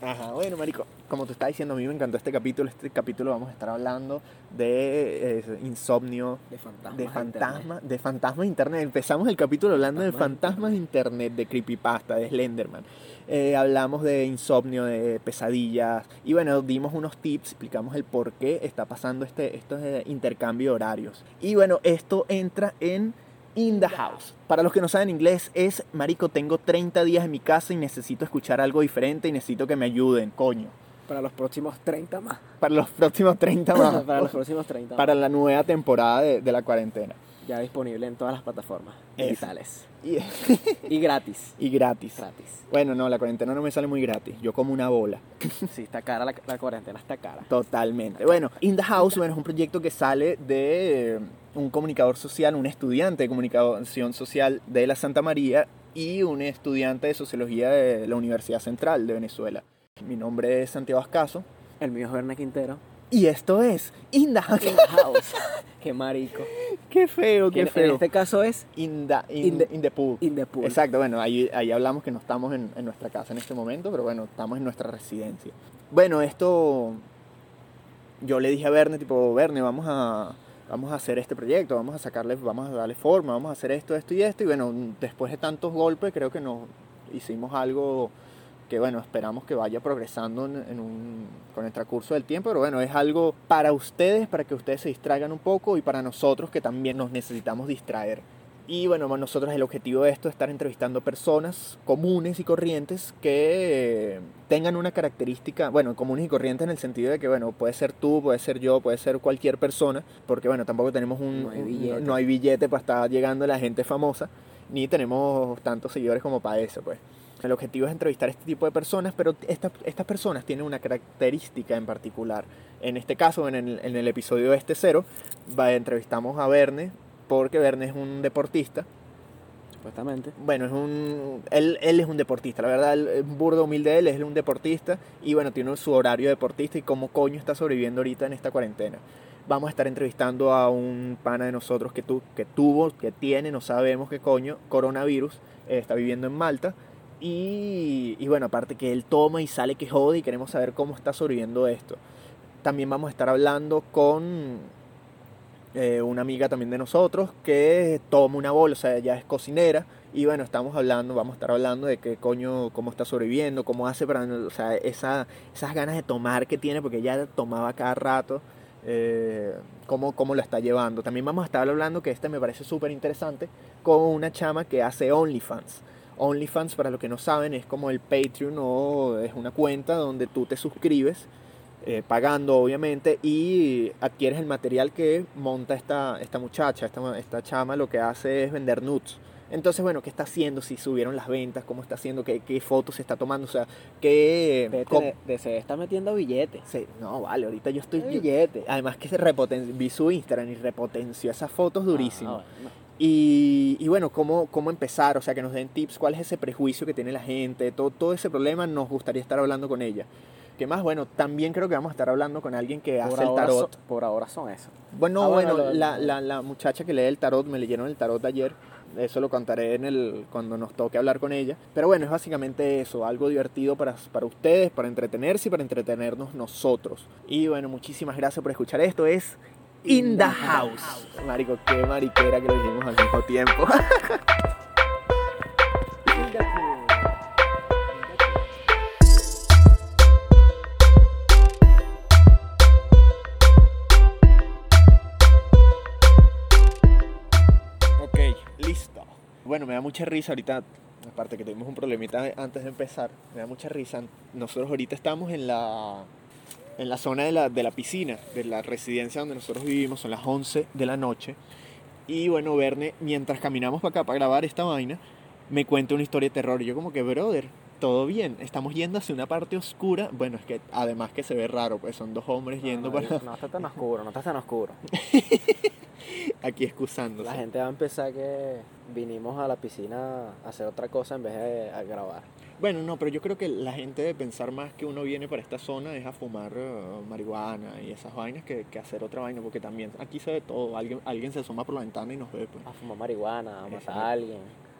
Ajá, bueno, marico, como te estaba diciendo, a mí me encantó este capítulo. Este capítulo vamos a estar hablando de eh, insomnio, De fantasmas. de fantasmas, de fantasmas de internet. Empezamos el capítulo hablando de Fantasmas de fantasmas de internet, de creepypasta, de Slenderman. Eh, hablamos de insomnio, de pesadillas y bueno, dimos unos tips, explicamos el por qué está pasando este, estos eh, intercambio de horarios. Y bueno, esto entra en In the House. Para los que no saben inglés es, marico, tengo 30 días en mi casa y necesito escuchar algo diferente y necesito que me ayuden, coño. Para los próximos 30 más. Para los próximos 30 más. Para los próximos 30 más. para la nueva temporada de, de la cuarentena. Ya disponible en todas las plataformas digitales. Y, Y gratis. y gratis. Gratis. Bueno, no, la cuarentena no me sale muy gratis. Yo como una bola. Sí, está cara la, la cuarentena, está cara. Totalmente. Bueno, In the House bueno, es un proyecto que sale de un comunicador social, un estudiante de comunicación social de la Santa María y un estudiante de sociología de la Universidad Central de Venezuela. Mi nombre es Santiago Ascaso El mío es Berna Quintero. y esto es In the House. Qué marico. Qué feo, qué en- En feo. este caso es In the, in, In the- in the pool. In the Pool. Exacto, bueno, ahí, ahí hablamos que no estamos en, en nuestra casa en este momento, pero bueno, estamos en nuestra residencia. Bueno, esto yo le dije a Verne, tipo, Verne, vamos a, vamos a hacer este proyecto, vamos a sacarle, vamos a darle forma, vamos a hacer esto, esto y esto. Y bueno, después de tantos golpes, creo que nos hicimos algo que bueno, esperamos que vaya progresando en, un, con el transcurso del tiempo, pero bueno, es algo para ustedes, para que ustedes se distraigan un poco y para nosotros que también nos necesitamos distraer. Y bueno, nosotros el objetivo de esto es estar entrevistando personas comunes y corrientes que eh, tengan una característica, bueno, comunes y corrientes en el sentido de que, bueno, puede ser tú, puede ser yo, puede ser cualquier persona, porque bueno, tampoco tenemos un, No hay billete. no hay billete para estar llegando la gente famosa, ni tenemos tantos seguidores como para eso, pues. El objetivo es entrevistar a este tipo de personas, pero esta- estas personas tienen una característica en particular. En este caso, en el, en el episodio este cero, va, entrevistamos a Verne, porque Verne es un deportista. Supuestamente. Bueno, es un, él, él es un deportista, la verdad, el burdo humilde de él es un deportista y bueno, tiene su horario de deportista y cómo coño está sobreviviendo ahorita en esta cuarentena. Vamos a estar entrevistando a un pana de nosotros que, tu, que tuvo, que tiene, no sabemos qué coño, coronavirus, eh, está viviendo en Malta. Y, y bueno, aparte que él toma y sale que jode y queremos saber cómo está sobreviviendo esto. También vamos a estar hablando con eh, una amiga también de nosotros que toma una sea, ella es cocinera. Y bueno, estamos hablando, vamos a estar hablando de qué coño, cómo está sobreviviendo, cómo hace para, o sea, esa, esas ganas de tomar que tiene, porque ella tomaba cada rato, eh, cómo, cómo está llevando. También vamos a estar hablando, que este me parece súper interesante, con una chama que hace OnlyFans. OnlyFans, para los que no saben, es como el Patreon o es una cuenta donde tú te suscribes, eh, pagando obviamente, y adquieres el material que monta esta, esta muchacha, esta, esta chama, lo que hace es vender nudes. Entonces, bueno, ¿qué está haciendo? Si subieron las ventas, ¿cómo está haciendo? ¿Qué, qué fotos se está tomando? O sea, ¿qué... Vete de, se está metiendo billetes. Sí, no, vale, ahorita yo estoy... billetes. además que se repoten- vi su Instagram y repotenció esas fotos durísimo. Ah, bueno. Y, y bueno, ¿cómo, cómo empezar, o sea, que nos den tips, cuál es ese prejuicio que tiene la gente, todo, todo ese problema, nos gustaría estar hablando con ella. ¿Qué más? Bueno, también creo que vamos a estar hablando con alguien que Por hace el tarot. por ahora son eso. Bueno, Ah, bueno, bueno, la, la, la muchacha que lee el tarot, me leyeron el tarot ayer, eso lo contaré en el, cuando nos toque hablar con ella. Pero bueno, es básicamente eso, algo divertido para, para ustedes, para entretenerse y para entretenernos nosotros. Y bueno, muchísimas gracias por escuchar esto, es In the House. Marico, qué mariquera que lo dijimos al mismo tiempo. Bueno, me da mucha risa ahorita, aparte que tuvimos un problemita antes de empezar, me da mucha risa. Nosotros ahorita estamos en la, en la zona de la, de la piscina, de la residencia donde nosotros vivimos, son las 11 de la noche. Y bueno, Verne, mientras caminamos para acá para grabar esta vaina, me cuenta una historia de terror. Y yo como que, brother, todo bien, estamos yendo hacia una parte oscura. Bueno, es que además que se ve raro, pues son dos hombres yendo no, no, para no está tan oscuro, no está tan oscuro. aquí excusándose. La gente va a empezar que vinimos a la piscina a hacer otra cosa en vez de a grabar. Bueno, no, pero yo creo que la gente debe pensar más que uno viene para esta zona es a fumar eh, marihuana y esas vainas que, que hacer otra vaina, porque también aquí se ve todo. Alguien, alguien se asoma por la ventana y nos ve, pues. A fumar marihuana, a matar a alguien,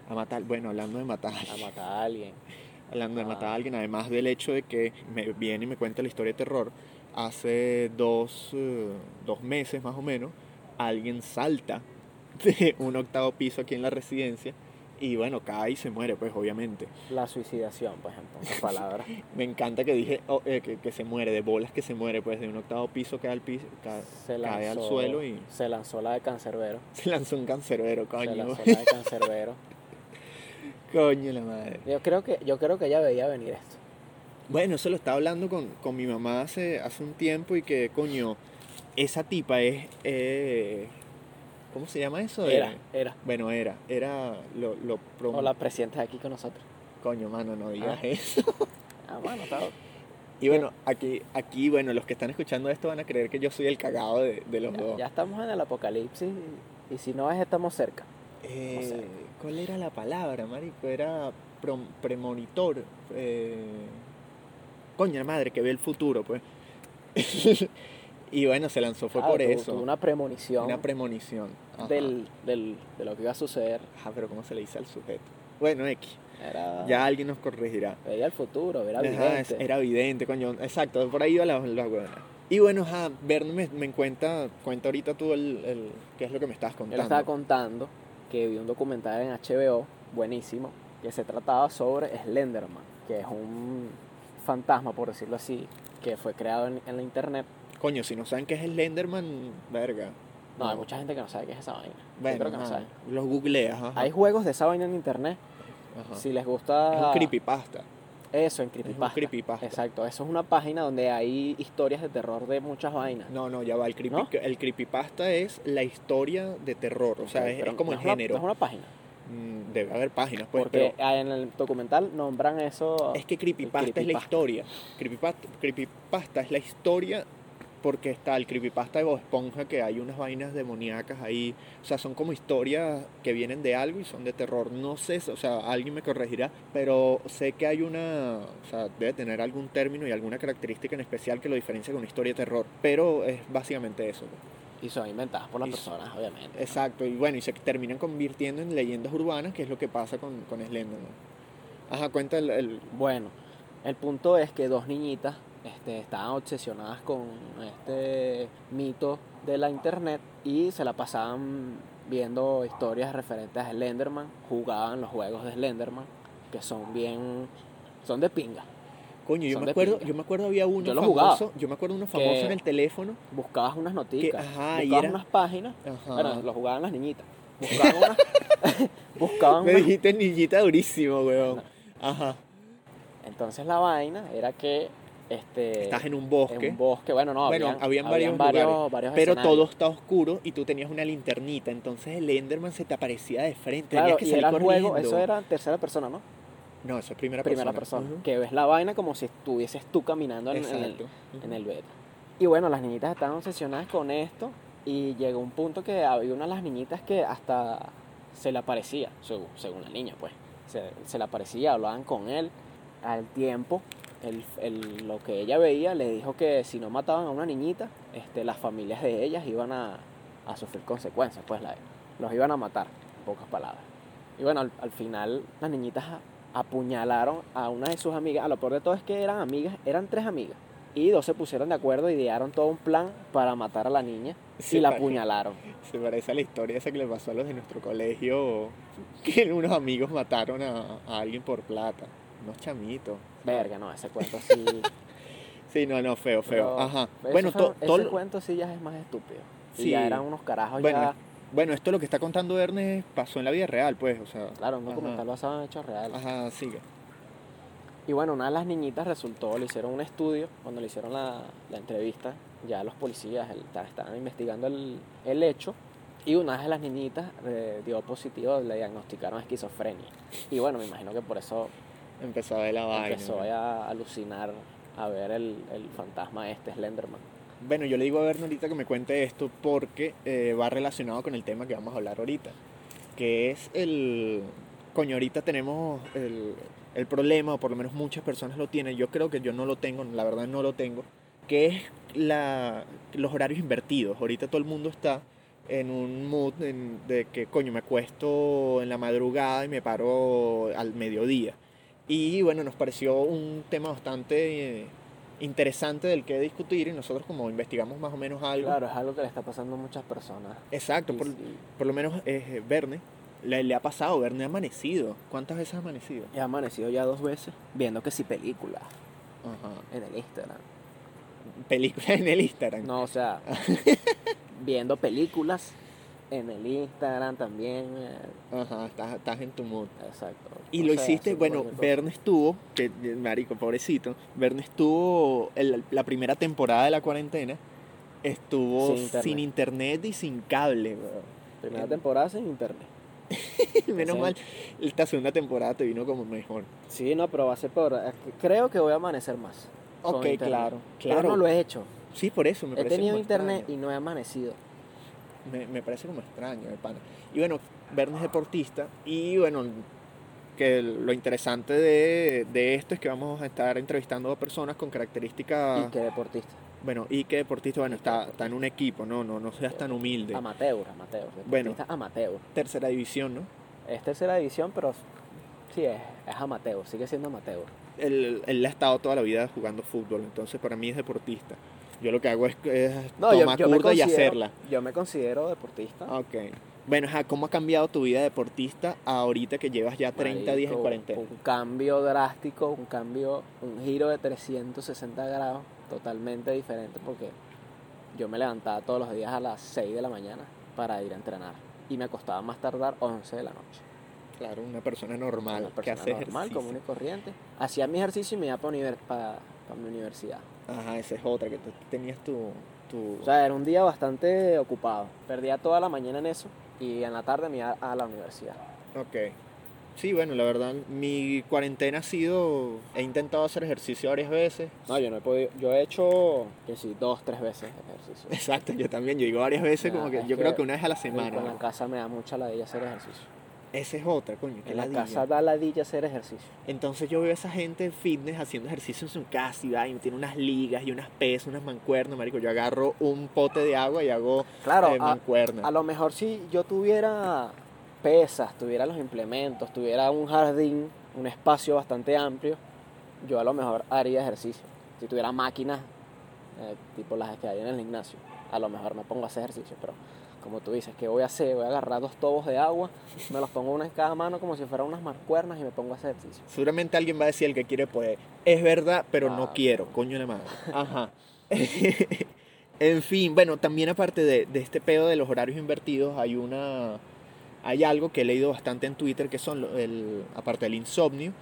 A matar, bueno, hablando de matar. a matar a alguien. hablando de Ah. matar a alguien, además del hecho de que me viene y me cuenta la historia de terror, hace dos, eh, dos meses más o menos, alguien salta de un octavo piso aquí en la residencia y bueno, cae y se muere, pues obviamente. La suicidación, pues en pocas palabras. Me encanta que dije oh, eh, que, que se muere, de bolas que se muere, pues de un octavo piso cae al, piso, ca- Se cae al suelo y Se lanzó la de cancerbero. se lanzó un cancerbero, Se coño. lanzó la de cancerbero. coño la madre. Yo creo que, yo creo que ella veía venir esto. Bueno, eso lo estaba hablando con, con mi mamá hace, hace un tiempo y que, coño, esa tipa es... eh, ¿Cómo se llama eso? Era, Eh, era. bueno, era. Era lo, lo prom- O la presidenta de aquí con nosotros. Coño, mano, no digas Ah. eso. Ah, bueno, está. Y bueno, aquí, aquí, bueno, los que están escuchando esto van a creer que yo soy el cagado de, de los Ya, dos. ya estamos en el apocalipsis y, y si no es, estamos cerca. Eh, no sé. ¿Cuál era la palabra, marico? Era prom- premonitor. eh, Coño, la madre, que ve el futuro, pues. y bueno, se lanzó, fue Ah, por tuvo- eso. tuvo una premonición Una premonición. Del, del, de lo que iba a suceder. Ajá, pero ¿cómo se le dice al sujeto? Bueno, X. Era, Ya alguien nos corregirá. Veía el futuro, era Ajá, era evidente, coño. Exacto, por ahí iba la, la huevona. Y bueno, ajá, Verne me, me cuenta, cuenta ahorita tú el, el- qué es lo que me Yo contando. le estaba contando que vi un documental en HBO, buenísimo, que se trataba sobre Slenderman, que es un fantasma, por decirlo así, que fue creado en, en la internet. Coño, si no saben qué es el Lenderman, verga. No, hay mucha gente que no sabe qué es esa vaina. Bueno, creo que no ajá, sabe. los googleas, ajá. Hay juegos de esa vaina en internet. Ajá. Si les gusta. Es un creepypasta. Eso, en Es un Creepypasta. creepypasta. Exacto, eso es una página donde hay historias de terror de muchas vainas. No, no, ya va. El, creepy, ¿No? el creepypasta es la historia de terror. O sea, es, como no el es una- género. no es una página. Mm, Debe haber páginas, pues, porque pero en el documental nombran eso. es que creepypasta, es la creepypasta. historia. Creepypasta, creepypasta es la historia porque está el creepypasta de Bob Esponja, que hay unas vainas demoníacas ahí. O sea, son como historias que vienen de algo y son de terror. No sé, o sea, alguien me corregirá, pero sé que hay una, o sea, debe tener algún término y alguna característica en especial que lo diferencia con una historia de terror. Pero es básicamente eso. Y son inventadas por las Y- personas, obviamente. Exacto, y bueno, y se terminan convirtiendo en leyendas urbanas, que es lo que pasa con, con Slenderman. Ajá, cuenta el, el- Bueno, el punto es que dos niñitas este, estaban obsesionadas con este mito de la internet y se la pasaban viendo historias referentes a Slenderman, jugaban los juegos de Slenderman, que son bien, son de pinga. Coño, yo me acuerdo, pinga. yo me acuerdo había uno Yo famoso, yo me acuerdo uno famoso en el teléfono. Buscabas unas noticias, y buscabas era- unas páginas, Ajá. bueno, lo jugaban las niñitas, buscaban unas, buscaban Me unas- dijiste niñita durísimo, weón. Ajá. entonces la vaina era que este Estás en un bosque, en un bosque, bueno, no, Bueno, habían, habían habían varios varios, varios pero todo está oscuro y tú tenías una linternita, entonces el Enderman se te aparecía de frente, Claro, tenías que y salir era el juego, corriendo. eso era tercera persona, ¿no? No, eso es primera, Primera persona. Ujú. Que ves la vaina como si estuvieses tú caminando en, en el, Exacto. Ujú. en el beta. Y bueno, las niñitas estaban obsesionadas con esto y llegó un punto que había una de las niñitas que hasta se le aparecía, según, según la niña, pues. Se, se le aparecía, hablaban con él. Al tiempo, el, el- lo que ella veía le dijo que si no mataban a una niñita, este, las familias de ellas iban a, a sufrir consecuencias, pues la- los iban a matar, en pocas palabras. Y bueno, al, al final las niñitas apuñalaron a una de sus amigas. A lo peor de todo es que eran amigas, eran tres amigas. Y dos se pusieron de acuerdo idearon todo un plan para matar a la niña y la apuñalaron. Se parece a la historia esa que le pasó a los de nuestro colegio, que unos amigos mataron a, a alguien por plata, unos chamitos. Verga, no, ese cuento sí. Sí, no, no, feo, feo. pero Ajá. Bueno, fue- ese todo cuento sí ya es más estúpido. Y Sí. ya eran unos carajos Bueno, ya. bueno, esto lo que está contando Ernest pasó en la vida real, pues, o sea. Claro, un documental basado en hechos reales. Ajá, sigue. Y bueno, una de las niñitas resultó, le hicieron un estudio, cuando le hicieron la, la entrevista, ya los policías el- ta- estaban investigando el, el hecho, y una de las niñitas eh, dio positivo, le diagnosticaron esquizofrenia. Y bueno, me imagino que por eso Empezó a ver la vaina. empezó a alucinar a ver el, el fantasma este, Slenderman. Bueno, yo le digo a Verne ahorita que me cuente esto porque eh, va relacionado con el tema que vamos a hablar ahorita, que es el... Coño, ahorita tenemos el, el problema, o por lo menos muchas personas lo tienen, yo creo que yo no lo tengo, la verdad no lo tengo, que es la, los horarios invertidos. Ahorita todo el mundo está en un mood en- de que, coño, me acuesto en la madrugada y me paro al mediodía. Y bueno, nos pareció un tema bastante eh, interesante del que discutir y nosotros como investigamos más o menos algo. Claro, es algo que le está pasando a muchas personas. Exacto, por, sí, por lo menos eh, Verne, le, le ha pasado, Verne ha amanecido. ¿Cuántas veces ha amanecido? He amanecido ya dos veces viendo que si películas Ajá. en el Instagram. Película en el Instagram. No, o sea, viendo películas en el Instagram también. eh, Ajá, estás, estás en tu mood. exacto. Y lo hiciste, bueno. Verne estuvo, que eh, marico, pobrecito, Verne estuvo el- la primera temporada de la cuarentena, estuvo Sin sin internet. y sin cable. Primera temporada sin internet. Menos Ese- mal, esta segunda temporada te vino como mejor. Sí, no, pero va a ser peor. Creo que voy a amanecer más. Ok, claro, Pero claro. no lo he hecho. Sí, por eso me He parece tenido internet extraño. y no he amanecido. Me, me parece como extraño, de pana. Y bueno, Verne es deportista y bueno, que lo interesante de, de esto es que vamos a estar entrevistando a personas con características... Y que deportista. Bueno, y que deportista, bueno, está, está en un equipo, no, no, no seas tan humilde. Amateur, amateur. Bueno. Amateur. Tercera división, ¿no? Es tercera división, pero sí, es, es amateur. Sigue siendo amateur. Él, él ha estado toda la vida jugando fútbol, entonces para mí es deportista. Yo lo que hago es, es No, yo, tomar yo me curda y hacerla. Yo me considero deportista. Ok. Bueno, ¿cómo ha cambiado tu vida deportista ahorita que llevas ya 30 días en Marico, cuarentena? Un cambio drástico, un cambio, un giro de 360 grados, totalmente diferente porque yo me levantaba todos los días a las 6 de la mañana para ir a entrenar y me acostaba más tardar 11 de la noche. Claro, una persona normal Una que persona hace normal, ejercicio. común y corriente. Hacía mi ejercicio y me iba para mi universidad. Ajá, esa es otra, que tú tenías tu... tu... O sea, era un día bastante ocupado. Perdía toda la mañana en eso y en la tarde me iba a la universidad. Ok. Sí, bueno, la verdad, mi cuarentena ha sido... He intentado hacer ejercicio varias veces. No, yo no he podido. Yo he hecho, que sí, dos, tres veces ejercicio. Exacto, yo también, yo digo varias veces, como que yo que creo que una vez a la semana. con la casa me da mucha ladilla hacer ejercicio. Esa es otra, coño, que En la casa da ladilla hacer ejercicio. Entonces yo veo a esa gente fitness haciendo ejercicio en su casa y, va, y tiene unas ligas y unas pesas, unas mancuernas, marico. Yo agarro un pote de agua y hago Claro, eh, a, mancuernas. a lo mejor si yo tuviera pesas, tuviera los implementos, tuviera un jardín, un espacio bastante amplio, yo a lo mejor haría ejercicio. Si tuviera máquinas, eh, tipo las que hay en el gimnasio, a lo mejor me pongo a hacer ejercicio, pero como tú dices, ¿qué voy a hacer? Voy a agarrar dos tobos de agua, me los pongo una en cada mano como si fueran unas mancuernas y me pongo a hacer ejercicio. Seguramente alguien va a decir el que quiere puede. Es verdad, pero no Ah, quiero, coño de madre. Ajá. en fin, bueno, también aparte de, de este pedo de los horarios invertidos, hay una. Hay algo que he leído bastante en Twitter que son, el, aparte del insomnio,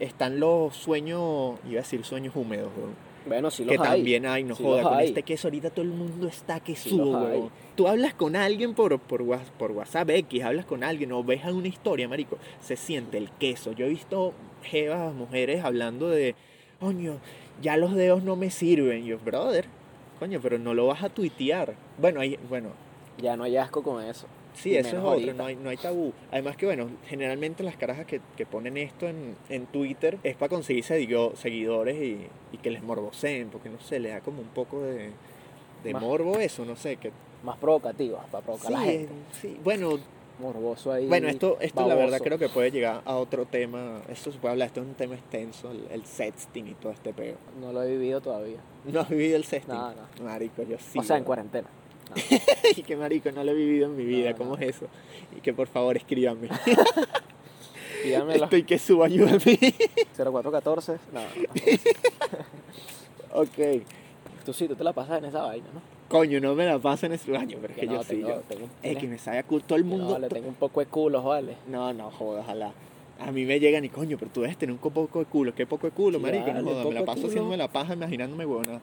están los sueños, iba a decir sueños húmedos, weón. Bueno, sí los que hay. también hay, no Sí joda, con hay. este queso ahorita todo el mundo está Sí hay. huevón. Tú hablas con alguien por, por, por WhatsApp X, hablas con alguien o ves una historia, marico, se siente el queso. Yo he visto jevas, mujeres hablando de, coño, ya los dedos no me sirven. Y yo, brother, coño, pero no lo vas a tuitear. Bueno, hay, bueno, Ya no hay asco con eso. Sí, eso es otro, ahorita. no hay, no hay tabú. Además que, bueno, generalmente las carajas que, que ponen esto en, en Twitter es para conseguir seguido- seguidores y, y que les morboseen, porque no sé, le da como un poco de, de Más- morbo eso, no sé. Que, Más provocativas, para provocar a la gente. sí, bueno, Morboso ahí. bueno, esto, esto la verdad creo que puede llegar a otro tema, esto se puede hablar, esto es un tema extenso, el, el sexting y todo este peo. No lo he vivido todavía. ¿No has vivido el sexting? No, no. Marico, yo sí. o sea, en cuarentena. y que marico, no lo he vivido en mi vida, No, ¿cómo no. es eso? Y que por favor escríbanme. Dígamelo. Estoy que subo, ayúdame. 0414. No, no. ok. Tú sí, tú te la pasas en esa vaina, ¿no? Coño, no me la paso en ese baño, pero es que no, yo sí. tengo, yo- tengo, Es que me sabe a culo todo el no, mundo. le to- tengo un poco de culos, vale. No, no, joder, ojalá. A mí me llegan y coño, pero tú debes tener un poco de culo. ¿Qué poco de culo, marico? No joda, me la paso culo. haciéndome la paja imaginándome huevona.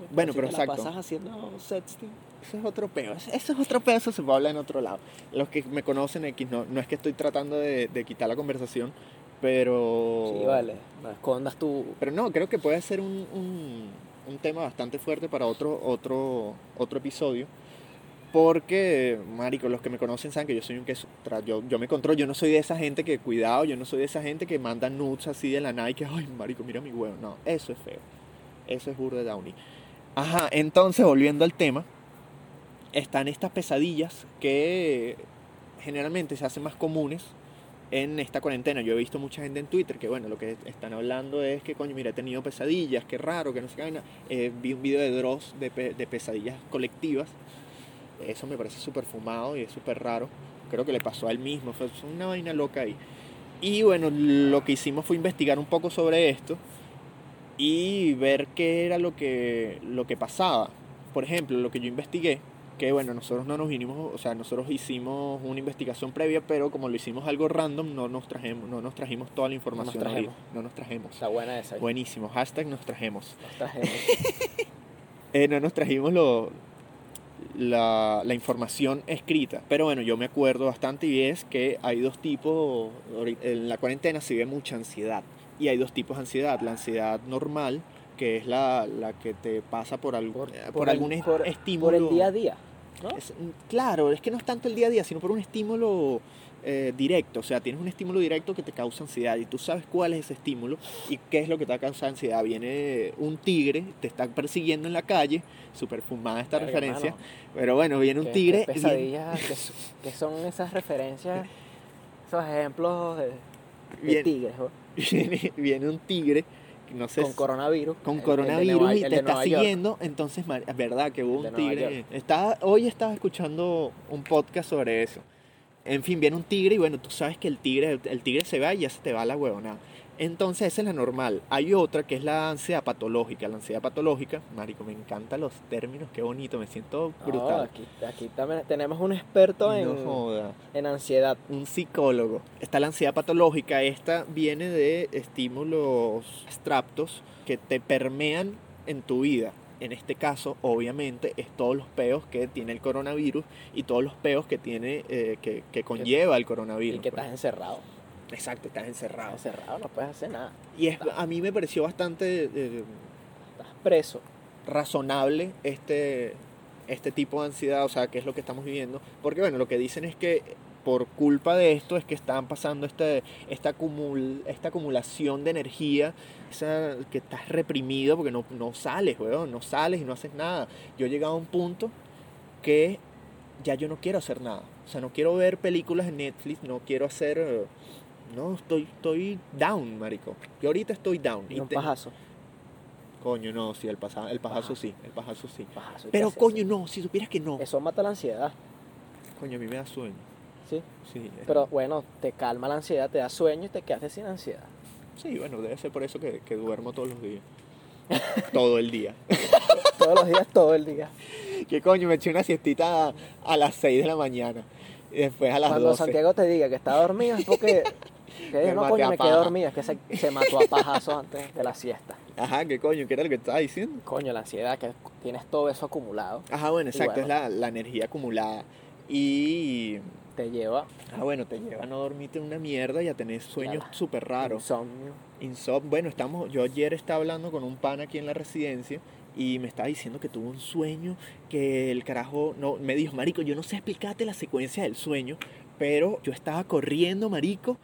Coño, Bueno, pero exacto. la pasas haciendo sexting. Eso es otro peo. Eso es otro peo, eso se puede hablar en otro lado. Los que me conocen X, no, no es que estoy tratando de, de quitar la conversación, pero... Sí, vale. No escondas tu. Pero no, creo que puede ser un, un, un tema bastante fuerte para otro, otro, otro episodio. Porque, marico, los que me conocen saben que yo soy un tra- Yo, yo me controlo, yo no soy de esa gente que, cuidado, yo no soy de esa gente que manda nudes así de la nada y que, ay, marico, mira mi huevo. No, eso es feo. Eso es burda de Downey. Ajá, entonces, volviendo al tema, están estas pesadillas que generalmente se hacen más comunes en esta cuarentena. Yo he visto mucha gente en Twitter que, bueno, lo que están hablando es que, coño, mira, he tenido pesadillas, qué raro, que no vaina. Eh, vi un video de Dross de, pe- de pesadillas colectivas. Eso me parece súper fumado y es súper raro. Creo que le pasó a él mismo, fue una vaina loca ahí. Y bueno, lo que hicimos fue investigar un poco sobre esto y ver qué era lo que, lo que pasaba. Por ejemplo, lo que yo investigué, que bueno, nosotros no nos vinimos, o sea, nosotros hicimos una investigación previa, pero como lo hicimos algo random, no nos trajimos, no nos trajimos toda la información. trajemos. ahorita. No nos trajemos. Está buena esa. Buenísimo, hashtag nos trajemos. Nos trajemos. Eh, no nos trajimos lo, la, la información escrita. Pero bueno, yo me acuerdo bastante y es que hay dos tipos, en la cuarentena se ve mucha ansiedad. Y hay dos tipos de ansiedad. La ansiedad normal, que es la, la que te pasa por, algo, Por, por por el- algún por- estímulo. Por el día a día. ¿no? Es- claro, es que no es tanto el día a día, sino por un estímulo eh, directo. O sea, tienes un estímulo directo que te causa ansiedad y tú sabes cuál es ese estímulo y qué es lo que te va a causar ansiedad. Viene un tigre, te está persiguiendo en la calle, súper fumada esta referencia, hermano, pero bueno, viene un qué- tigre. qué viene- pesadillas, que, son esas referencias, esos ejemplos de, tigres, ¿no? Viene, viene un tigre, no sé con coronavirus. con coronavirus Nueva- y te está Nueva York. siguiendo, entonces, es verdad que hubo un tigre. Estaba, hoy estaba escuchando un podcast sobre eso. En fin, viene un tigre y bueno, tú sabes que el tigre, el tigre se va y ya se te va la huevona. Entonces esa es la normal. Hay otra que es la ansiedad patológica. La ansiedad patológica, marico, me encantan los términos, qué bonito, me siento brutal. aquí, aquí también tenemos un experto en, joda. en ansiedad. un psicólogo. Está la ansiedad patológica, esta viene de estímulos abstractos que te permean en tu vida. En este caso, obviamente, es todos los peos que tiene el coronavirus y todos los peos que tiene eh, que, que conlleva el coronavirus. Y que pues. estás encerrado. Exacto, estás encerrado. Estás encerrado, no puedes hacer nada. Y es, a mí me pareció bastante eh, Estás preso. razonable este, este tipo de ansiedad, o sea, que es lo que estamos viviendo. Porque bueno, lo que dicen es que por culpa de esto es que están pasando este, esta, acumul, esta acumulación de energía, que estás reprimido porque no, no sales, weón, no sales y no haces nada. Yo he llegado a un punto que ya yo no quiero hacer nada. O sea, no quiero ver películas en Netflix, no quiero hacer... No, estoy, estoy down, marico. Yo ahorita estoy down. Y un te- pajazo. Coño, no, sí, el, pasa, el pajazo Paja. sí, el pajazo sí. Pajazo. ¿y Pero coño, no, si supieras que no. Eso mata la ansiedad. Coño, a mí me da sueño. Sí. Sí, Pero bueno, te calma la ansiedad, te da sueño y te quedas sin ansiedad. sí, bueno, debe ser por eso que, que duermo todos los días. Todo el día. Todos los días, todo el día. ¿Qué coño? Me eché una siestita a, a las 6 de la mañana. Y después a las Cuando 12. Santiago te diga que está dormido es porque... Que Me no, coño, me quedé dormido. Es que se, se mató a pajazo antes de la siesta. Ajá, ¿qué coño? ¿Qué era lo que estaba diciendo? Coño, la ansiedad, que tienes todo eso acumulado, Ajá, bueno, exacto, bueno. es la, la energía acumulada. Y... te lleva Ah, bueno, te lleva a no dormirte una mierda y a tener sueños súper raros. insomnio. Insomnio. Bueno, estamos, yo ayer estaba hablando con un pan aquí en la residencia y me estaba diciendo que tuvo un sueño, que el carajo, no, me dijo, marico, yo no sé explicarte la secuencia del sueño, pero yo estaba corriendo, marico,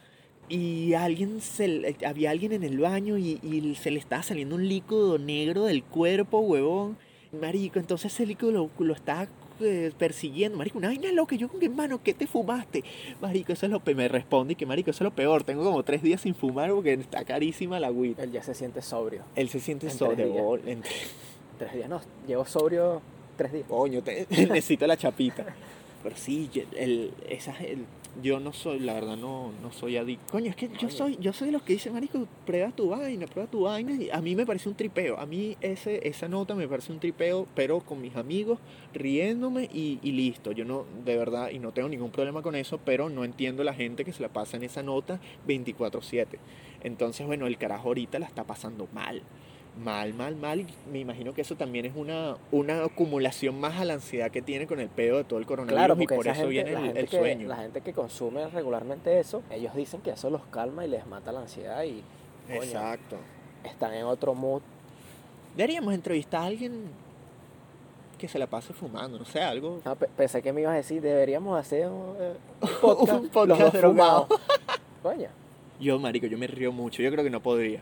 y alguien se, había alguien en el baño y, y se le estaba saliendo un líquido negro del cuerpo, huevón. Marico, entonces ese líquido lo, lo estaba eh, persiguiendo, marico, una vaina loca, yo con qué mano, ¿qué te fumaste? Marico, eso es lo que me responde y que marico, eso es lo peor, tengo como tres días sin fumar porque está carísima la agüita. Él ya se siente sobrio. Él se siente En solo tres en- Tres días, no, llevo sobrio tres días. Coño, te- necesito la chapita. Pero sí, el, esa, el- yo no soy, la verdad, no, no soy adicto. Coño, es que yo soy, yo soy de los que dicen, marico, prueba tu vaina, prueba tu vaina. Y a mí me parece un tripeo. A mí ese, esa nota me parece un tripeo, pero con mis amigos, riéndome y, y listo. Yo no, de verdad, y no tengo ningún problema con eso, pero no entiendo la gente que se la pasa en esa nota 24-7. Entonces, bueno, el carajo ahorita la está pasando mal. Mal, mal, mal. Me imagino que eso también es una, una acumulación más a la ansiedad que tiene con el pedo de todo el coronavirus Claro, y por eso gente, viene el, gente el que, sueño. la gente que consume regularmente eso, ellos dicen que eso los calma y les mata la ansiedad y coño, Exacto. están en otro mood. Deberíamos entrevistar a alguien que se la pase fumando, no sé, algo. No, pensé que me ibas a decir, deberíamos hacer un, eh, podcast, Un podcast los dos fumados. Coño, Yo, marico, yo me río mucho. Yo creo que no podría.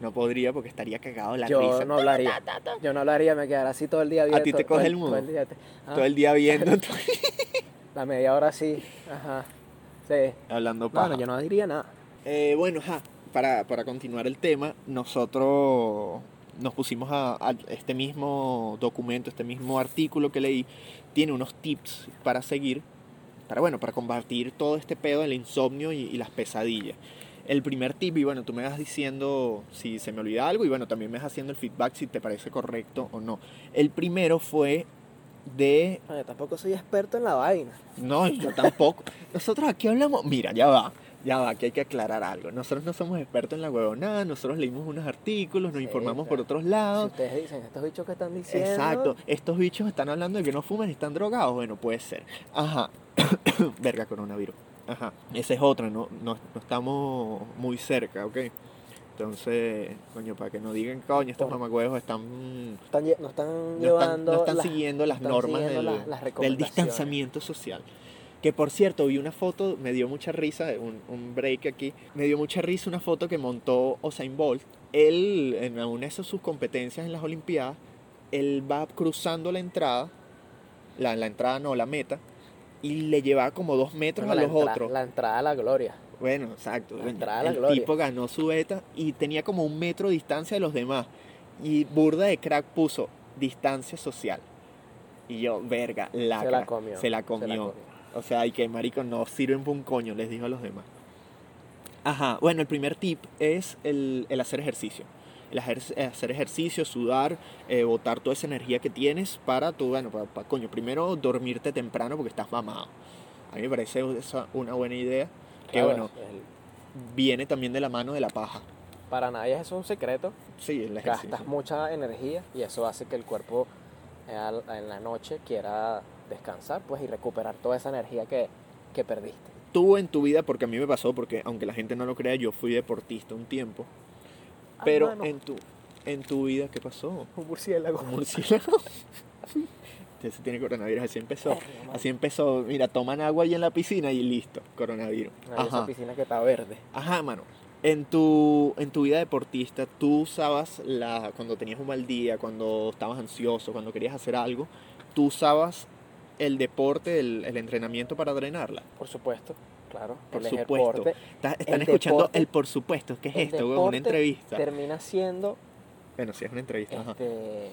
No podría porque estaría cagado la yo risa. no hablaría. Yo no hablaría, me quedaría así todo el día viendo. ti te coge el mood. Todo el día, te- ah, Todo el día viendo. La media hora así, ajá. Sí. Hablando paja. no, yo no diría nada. Eh, bueno, ajá, para, para continuar el tema, nosotros nos pusimos a, a este mismo documento, este mismo artículo que leí, tiene unos tips para seguir, para bueno, para combatir todo este pedo del insomnio y, y las pesadillas. El primer tip, y bueno, tú me vas diciendo si se me olvida algo, y bueno, también me vas haciendo el feedback si te parece correcto o no. El primero fue de Oye, tampoco soy experto en la vaina. no, yo tampoco. Nosotros aquí hablamos. Mira, ya va. Ya va, que hay que aclarar algo. Nosotros no somos expertos en la huevonada. Nosotros leímos unos artículos, nos Sí, informamos por claro. otros Si lados. ustedes dicen, estos bichos que están diciendo. Exacto. Estos bichos están hablando de que no fuman y están drogados. Bueno, puede ser. Ajá. Verga, coronavirus. Ajá. Esa es otra, no, no, no estamos muy cerca, ¿ok? Entonces, coño, para que no digan, coño, estos mamagüevos están No están, no están llevando. no están las- siguiendo las están normas siguiendo del, las- las del distanciamiento social. Que por cierto, vi una foto, me dio mucha risa, un, un break aquí, me dio mucha risa una foto que montó Usain Bolt. Él, en una de sus competencias en las Olimpiadas, él va cruzando la entrada, la, la entrada no, la meta, y le llevaba como dos metros Bueno, a la los entra- otros. La entrada a la gloria. Bueno, exacto. La entrada a la el gloria. tipo ganó su beta y tenía como un metro de distancia de los demás. Y burda de crack puso distancia social. Y yo, verga, lacra. Se la comió. Se la comió. O sea, y que marico no sirven para un coño, les dijo a los demás. Ajá, bueno, el primer tip es el, el hacer ejercicio. El ejer- hacer ejercicio, sudar, eh, botar toda esa energía que tienes para tu, bueno, para, para- coño, primero dormirte temprano porque estás mamado. A mí me parece esa una buena idea. Que bueno, el- viene también de la mano de la paja. para nadie eso es un secreto. Sí, el ejercicio. Gastas mucha energía y eso hace que el cuerpo eh, en la noche quiera descansar pues y recuperar toda esa energía que, que perdiste. Tú en tu vida, porque a mí me pasó, porque aunque la gente no lo crea, yo fui deportista un tiempo. Ah, Pero en tu, en tu vida, ¿qué pasó? un murciélago. Un murciélago. Ese tiene coronavirus, así empezó. Así empezó, mira, toman agua ahí en la piscina y listo, coronavirus. Esa piscina que está verde. Ajá, mano. En tu, en tu vida deportista, tú usabas la, cuando tenías un mal día, cuando estabas ansioso, cuando querías hacer algo, tú usabas el deporte, el, el entrenamiento para drenarla. Por supuesto, claro. Por el supuesto. deporte Está- están El escuchando deporte- el por supuesto. ¿Qué es esto? Una entrevista. termina siendo Bueno, sí, es una entrevista. ajá. este,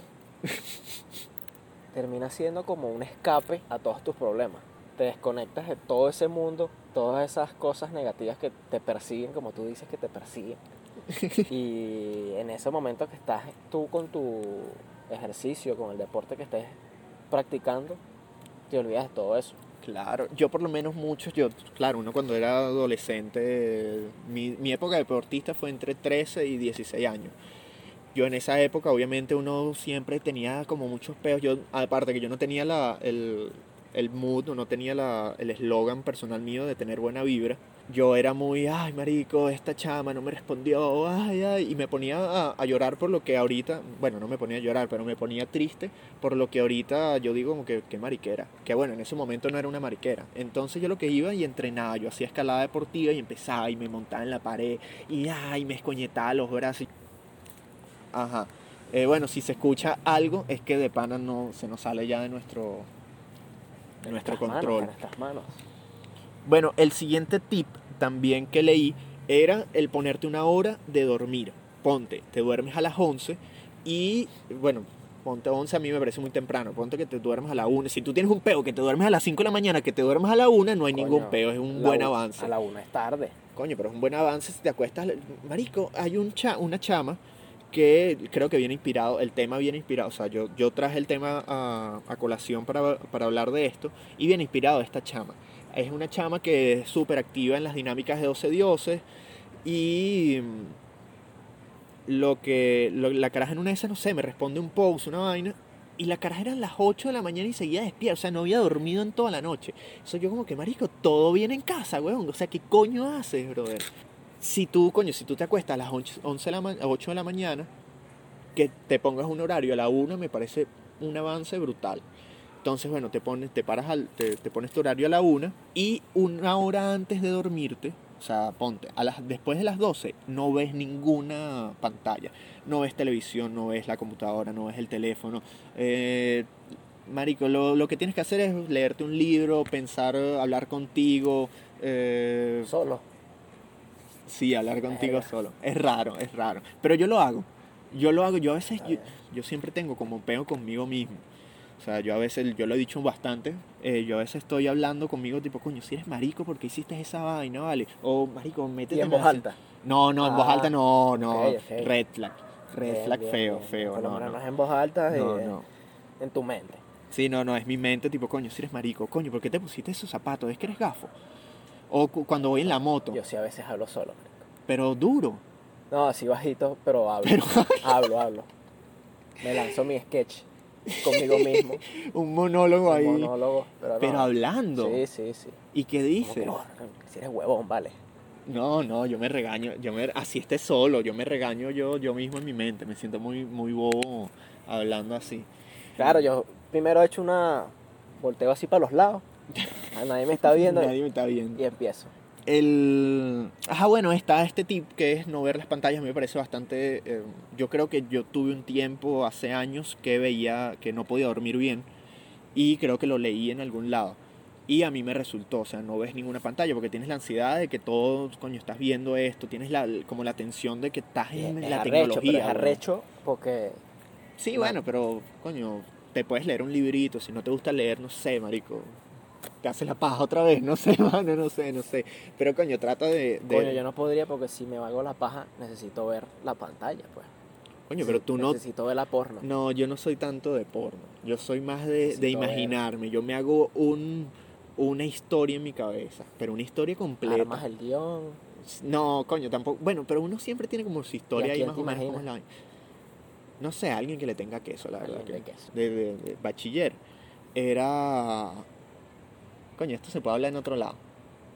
termina siendo como un escape a todos tus problemas. Te desconectas de todo ese mundo, todas esas cosas negativas que te persiguen, como tú dices que te persiguen. y en ese momento que estás tú con tu ejercicio, con el deporte que estés practicando, te olvidas de todo eso. Claro, yo por lo menos muchos, yo, claro, uno cuando era adolescente, mi, mi época de deportista fue entre 13 y 16 años. Yo en esa época obviamente uno siempre tenía como muchos peos, yo aparte que yo no tenía la, el, el mood, no tenía la, el eslogan personal mío de tener buena vibra, yo era muy, ay marico, esta chama no me respondió, ay, ay, y me ponía a, a llorar por lo que ahorita, bueno, no me ponía a llorar, pero me ponía triste por lo que ahorita yo digo como que, que mariquera, que bueno, en ese momento no era una mariquera. Entonces yo lo que iba y entrenaba, yo hacía escalada deportiva y empezaba y me montaba en la pared y ay, me escoñetaba los brazos. y- Ajá. Eh, bueno, si se escucha algo es que de pana no se nos sale ya de nuestro de nuestro Nuestras manos, control. de nuestras manos. Bueno, el siguiente tip también que leí era el ponerte una hora de dormir. Ponte, te duermes a las 11 y, bueno, ponte 11 a mí me parece muy temprano. Ponte que te duermes a la 1. Si tú tienes un peo que te duermes a las 5 de la mañana, que te duermes a la 1, no hay Coño, ningún peo, es un buen avance. A la una es tarde. Coño, pero es un buen avance si te acuestas. Marico, hay un cha- una chama que creo que viene inspirado, el tema viene inspirado, o sea, yo, yo traje el tema a, a colación para, para hablar de esto y viene inspirado esta chama. Es una chama que es súper activa en las dinámicas de 12 dioses y mm, lo que la caraja en una de esas, no sé, me responde un post, una vaina. Y la caraja eran las 8 de la mañana y seguía despierta. O sea, no había dormido en toda la noche. Eso yo como que, marico, todo viene en casa, weón. O sea, ¿qué coño haces, brother? Si tú, coño, si tú te acuestas a las 11 11 de la ma- 8 de la mañana, que te pongas un horario a la 1 me parece un avance brutal. Entonces, bueno, te pones, te paras al, te, te pones tu horario a la 1 y una hora antes de dormirte, o sea, ponte, a las, después de las 12 no ves ninguna pantalla, no ves televisión, no ves la computadora, no ves el teléfono. Eh, marico, lo, lo que tienes que hacer es leerte un libro, pensar, hablar contigo, Eh, Solo. sí, hablar contigo solo. Es raro, es raro. Pero yo lo hago. Yo lo hago. Yo a veces, yo, yo siempre tengo como peo conmigo mismo. O sea, yo a veces, yo lo he dicho bastante, eh, yo a veces estoy hablando conmigo tipo, coño, si eres marico, ¿por qué hiciste esa vaina, vale? O marico, métete Y en voz alta. No, no, en voz Ah, alta no, no. Red flag. Red Bien, flag bien, feo, bien. feo. Por lo No, menos no. es en voz alta, No, eh, no. en tu mente. Sí, no, no, es mi mente, tipo, coño, si eres marico, coño, ¿por qué te pusiste esos zapatos? ¿Es que eres gafo? O cu- cuando voy en la moto, Yo sí a veces hablo solo. marico. pero duro. No, así bajito, pero hablo. Pero- hablo, hablo. Me lanzo mi sketch conmigo mismo. Un monólogo ahí. un monólogo, pero, no. Pero hablando. Sí, sí, sí. ¿Y qué dices? no, si eres huevón, vale. No, no, yo me regaño, yo me, así esté solo, yo me regaño yo, yo mismo en mi mente, me siento muy, muy bobo hablando así. Claro, yo primero he hecho una. Volteo así para los lados. Nadie me está viendo Nadie me está viendo. y empiezo. El... Ajá, bueno, está este tip que es no ver las pantallas, me parece bastante... eh, yo creo que yo tuve un tiempo hace años que veía que no podía dormir bien y creo que lo leí en algún lado. Y a mí me resultó, o sea, no ves ninguna pantalla porque tienes la ansiedad de que todo, coño, estás viendo esto, tienes la, como la tensión de que estás en es la arrecho, pero tecnología. es weón. arrecho porque. Sí, No. bueno, pero, coño, te puedes leer un librito, si no te gusta leer, no sé, marico. Te hace la paja otra vez, no sé, mano, no sé, no sé. Pero, coño, trata de... de- Coño, yo no podría porque si me hago la paja necesito ver la pantalla, pues. Coño, pero tú no... Necesito ver la porno. No, yo no soy tanto de porno. Yo soy más de, de ver. imaginarme. Yo me hago un, una historia en mi cabeza, pero una historia completa. Armas el guion. No, coño, tampoco. Bueno, pero uno siempre tiene como su historia ¿Y a ahí más o menos. es la- No sé, alguien que le tenga queso, la verdad. Que- de queso. de, de- de bachiller. Era. Coño, esto se puede hablar en otro lado.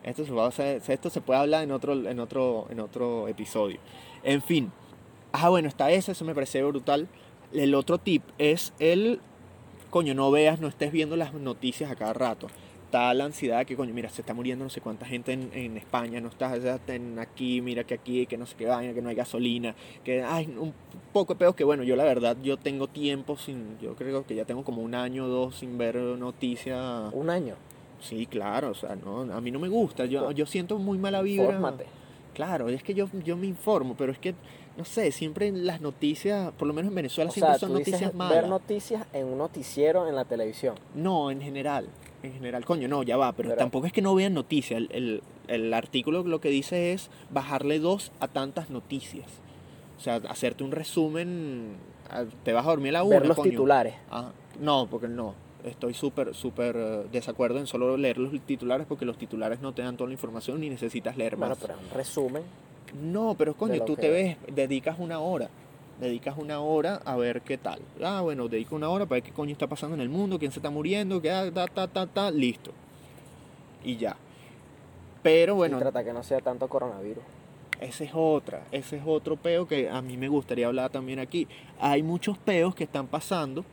Esto se puede, esto se puede hablar en otro, en otro, en otro episodio. En fin. Ah, bueno, está ese, eso me parece brutal. El otro tip es el. Coño, no veas, no estés viendo las noticias a cada rato. Está la ansiedad que, coño, mira, se está muriendo no sé cuánta gente en, en España, no estás en aquí, mira que aquí, que no sé qué vaina, que no hay gasolina, que hay un poco de peos que, bueno, yo la verdad, yo tengo tiempo sin, yo creo que ya tengo como un año o dos sin ver noticias. Un año. Sí, claro, o sea, no, a mí no me gusta, yo, yo siento muy mala vibra. Fórmate. Claro, es que yo, yo me informo, pero es que, no sé, siempre en las noticias, por lo menos en Venezuela, O siempre sea, son tú dices noticias ver malas. noticias en un noticiero en la televisión. No, en general. En general, coño, no, ya va, pero, Pero- tampoco es que no vean noticias. El, el, el artículo lo que dice es bajarle dos a tantas noticias. O sea, hacerte un resumen. ah, Te vas a dormir a la una, ver los coño. titulares. Ah, no, porque no. Estoy súper, súper eh, desacuerdo en solo leer los titulares porque los titulares no te dan toda la información ni necesitas leer Bueno, más. pero es un resumen. No, pero coño, tú que- te ves, dedicas una hora. Dedicas una hora a ver qué tal. Ah, bueno, dedico una hora para ver qué coño está pasando en el mundo, quién se está muriendo, qué ta, ta, ta, ta, listo. Y ya. Pero bueno, Y trata que no sea tanto coronavirus. esa es otra, ese es otro peo que a mí me gustaría hablar también aquí. Hay muchos peos que están pasando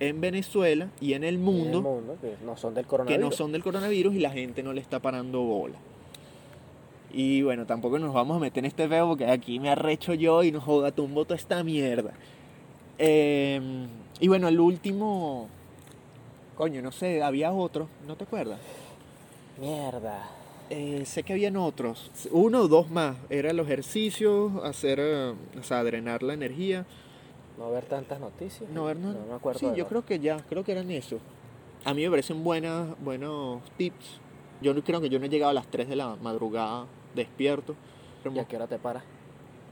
en Venezuela y en el En mundo, el mundo, que no son del que coronavirus. no son del coronavirus y la gente no le está parando bola. Y bueno, tampoco nos vamos a meter en este peo porque aquí me arrecho yo y nos joda tumbo toda esta mierda. Eh, y bueno, el último, coño, no sé, había otro, ¿no te acuerdas? Mierda. Eh, sé que habían otros, uno o dos más. Era los ejercicios, hacer, eh, o sea, drenar la energía. No ver tantas noticias. No, ver, no, No me acuerdo. Sí, yo creo que ya, creo que eran eso. A mí me parecen buenas, buenos tips. Yo no creo que yo no he llegado a las 3 de la madrugada despierto. Pero ¿Y a qué hora te paras?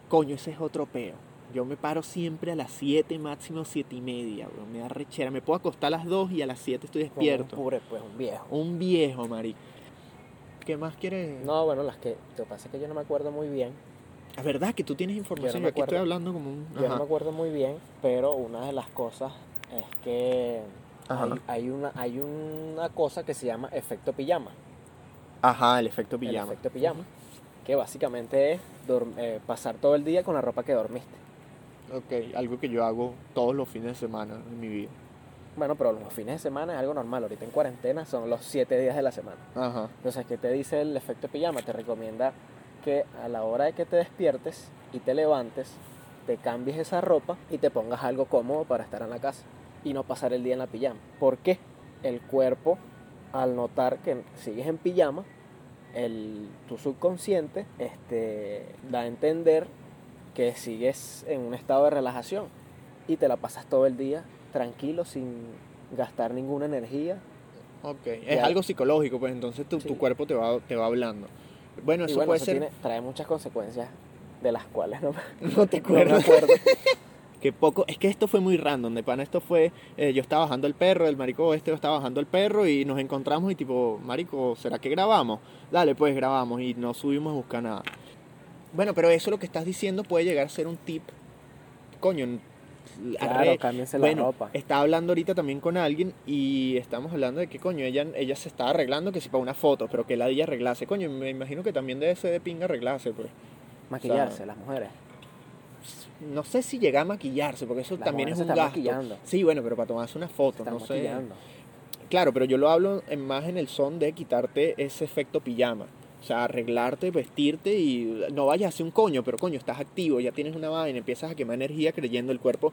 coño, ese es otro peo. Yo me paro siempre a las 7, máximo 7 y media, bro. Me da rechera. Me puedo acostar a las 2 y a las 7 estoy Como despierto. Un pure, pues un viejo. Un viejo, marico. ¿Qué más quieres? No, bueno, las que. Lo que pasa es que yo no me acuerdo muy bien. Es verdad que tú tienes información. Yo no me aquí estoy hablando como un. Yo no me acuerdo muy bien, pero una de las cosas es que hay, hay una, hay una cosa que se llama efecto pijama. Ajá, el efecto El pijama. efecto pijama. Que básicamente es eh, pasar todo el día con la ropa que dormiste. Ok, algo que yo hago todos los fines de semana en mi vida. Bueno, pero los fines de semana es algo normal. Ahorita en cuarentena son los siete días de la semana. Ajá. Entonces, ¿qué te dice el efecto pijama? Te recomienda que a la hora de que te despiertes y te levantes, te cambies esa ropa y te pongas algo cómodo para estar en la casa y no pasar el día en la pijama. ¿Por qué? El cuerpo, al notar que sigues en pijama, el, tu subconsciente este, da a entender que sigues en un estado de relajación y te la pasas todo el día tranquilo sin gastar ninguna energía. Ok, es algo psicológico, pues entonces tu, tu cuerpo te va, te va hablando. Bueno, y eso bueno, puede eso ser... tiene- trae muchas consecuencias de las cuales no, No te no me acuerdo. Que poco, es que esto fue muy random, de pana esto fue, eh, yo estaba bajando el perro, el marico este estaba bajando el perro y nos encontramos y tipo, marico, ¿será que grabamos? Dale, pues grabamos y no subimos a buscar nada. Bueno, pero eso lo que estás diciendo puede llegar a ser un tip, coño, Claro, cámbiense la bueno, ropa. estaba hablando ahorita también con alguien y estamos hablando de que, coño, ella, ella se estaba arreglando que si para una foto, pero que la de ella arreglase. Coño, me imagino que también debe ser de pinga arreglase, pues. Maquillarse, las mujeres. No sé si llega a maquillarse, porque eso Las también es un se gasto. maquillando. Sí, bueno, pero para tomarse una foto, no sé. maquillando. Claro, pero yo lo hablo en- más en el son de quitarte ese efecto pijama. O sea, arreglarte, vestirte y no vayas a hacer un coño, pero coño, estás activo, ya tienes una vaina, empiezas a quemar energía creyendo el cuerpo,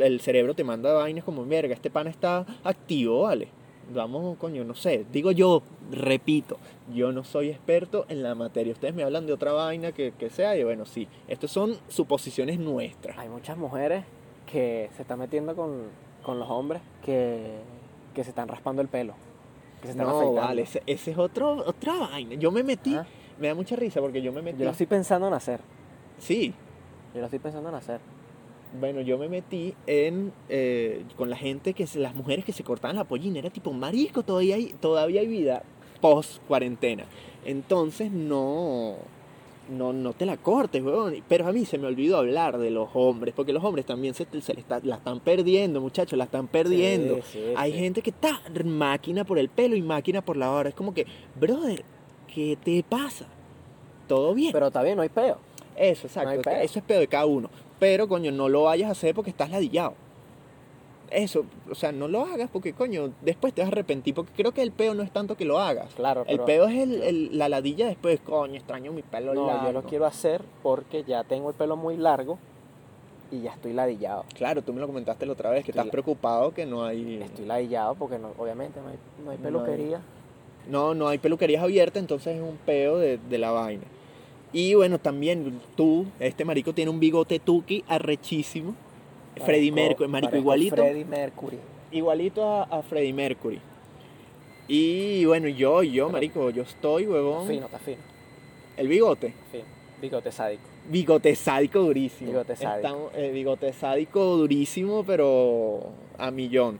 el cerebro te manda vainas como, verga, este pan está activo, vale. Vamos, coño, no sé, digo yo, repito, yo no soy experto en la materia. Ustedes me hablan de otra vaina que, que sea y bueno, sí, estas son suposiciones nuestras. Hay muchas mujeres que se están metiendo con, con los hombres que, que se están raspando el pelo. Que se están No, afeitando. vale, ese, ese es otro, otra vaina. Yo me metí, me da mucha risa porque yo me metí. Yo lo estoy pensando en hacer. Sí, Yo lo estoy pensando en hacer. bueno, yo me metí en eh, con la gente que se- las mujeres que se cortaban la pollina, era tipo marisco, todavía hay, todavía hay vida post cuarentena. Entonces no no, no te la cortes, weón. Pero a mí se me olvidó hablar de los hombres, porque los hombres también se, se le está- la están perdiendo, muchachos, la están perdiendo. Sí, sí, Hay sí. gente que está máquina por el pelo y máquina por la hora. Es como que, brother, ¿qué te pasa? ¿Todo bien? Pero está bien, no hay peo. eso, exacto. no hay eso es pedo de cada uno. Pero, coño, no lo vayas a hacer porque estás ladillado. Eso, o sea, no lo hagas porque, coño, después te vas a arrepentir. Porque creo que el peo no es tanto que lo hagas. Claro, El pero peo es el, el- la ladilla después, coño, extraño mi pelo no, largo. yo lo quiero hacer porque ya tengo el pelo muy largo y ya estoy ladillado. Claro, tú me lo comentaste la otra vez, que Estoy- estás preocupado que no hay... Estoy ladillado porque no, obviamente no hay, no hay No peluquería. No, no hay peluquerías abiertas, entonces es un peo de, de la vaina. Y bueno, también tú, este marico tiene un bigote tuki arrechísimo. Freddie Mercury, marico, igualito. Freddie Mercury. Igualito a, a Freddie Mercury. Y bueno, yo, yo, Pero- marico, yo estoy, huevón. Fino, está fino, El bigote. fino. Bigote sádico. Bigote sádico durísimo. Bigote sádico. Eh, bigote sádico durísimo, pero a millón.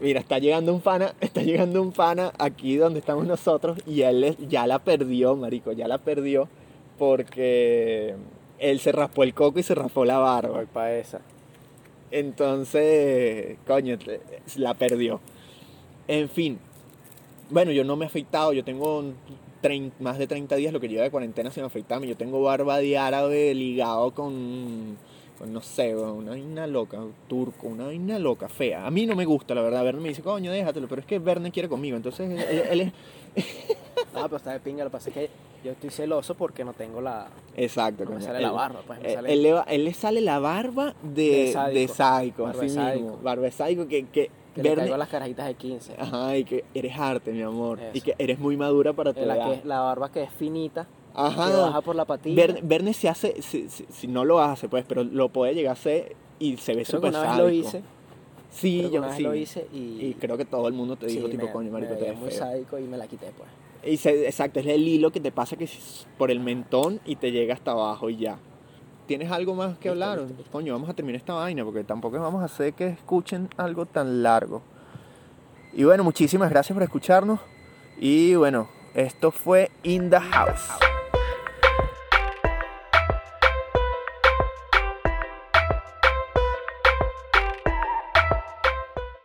Mira, está llegando un pana, está llegando un pana aquí donde estamos nosotros y él ya la perdió, marico, ya la perdió porque él se raspó el coco y se raspó la barba. Voy para esa. Entonces, coño, la perdió. En fin, bueno, yo no me he afeitado, yo tengo un más de 30 días lo que lleva de cuarentena sin afeitarme. Yo tengo barba de árabe ligado con, no sé, una vaina loca, turco, una vaina loca, fea. A mí no me gusta, la verdad. Verne me dice, coño, déjatelo, pero es que Verne quiere conmigo. Entonces, él, es... No, pero está de pinga. Lo que pasa es que yo estoy celoso porque no tengo la. Exacto. No me sale él- la barba, pues. Me él, sale él le va- él le sale la barba de, De sádico. así mismo. Barba de sádico que, que, que le caigo las carajitas de 15. Ajá, y que eres arte, mi amor. Y Eso. que eres muy madura para tu Eh, la, edad. que, la barba que es finita, que Ajá. baja por la patilla. Verne, Verne se hace, si, si- si no lo hace, pues, pero lo puede llegar a hacer y se ve que súper una vez sádico. lo hice. Sí, que yo una vez sí. lo hice y. Y creo que todo el mundo te dijo, sí, tipo, me- coño, marico, te ves muy feo. sádico y me la quité, pues. Exacto, es el hilo que te pasa que es por el mentón y te llega hasta abajo y ya. ¿Tienes algo más que hablar? listo, listo. Coño, vamos a terminar esta vaina porque tampoco vamos a hacer que escuchen algo tan largo. Y bueno, muchísimas gracias por escucharnos. Y bueno, esto fue In the House.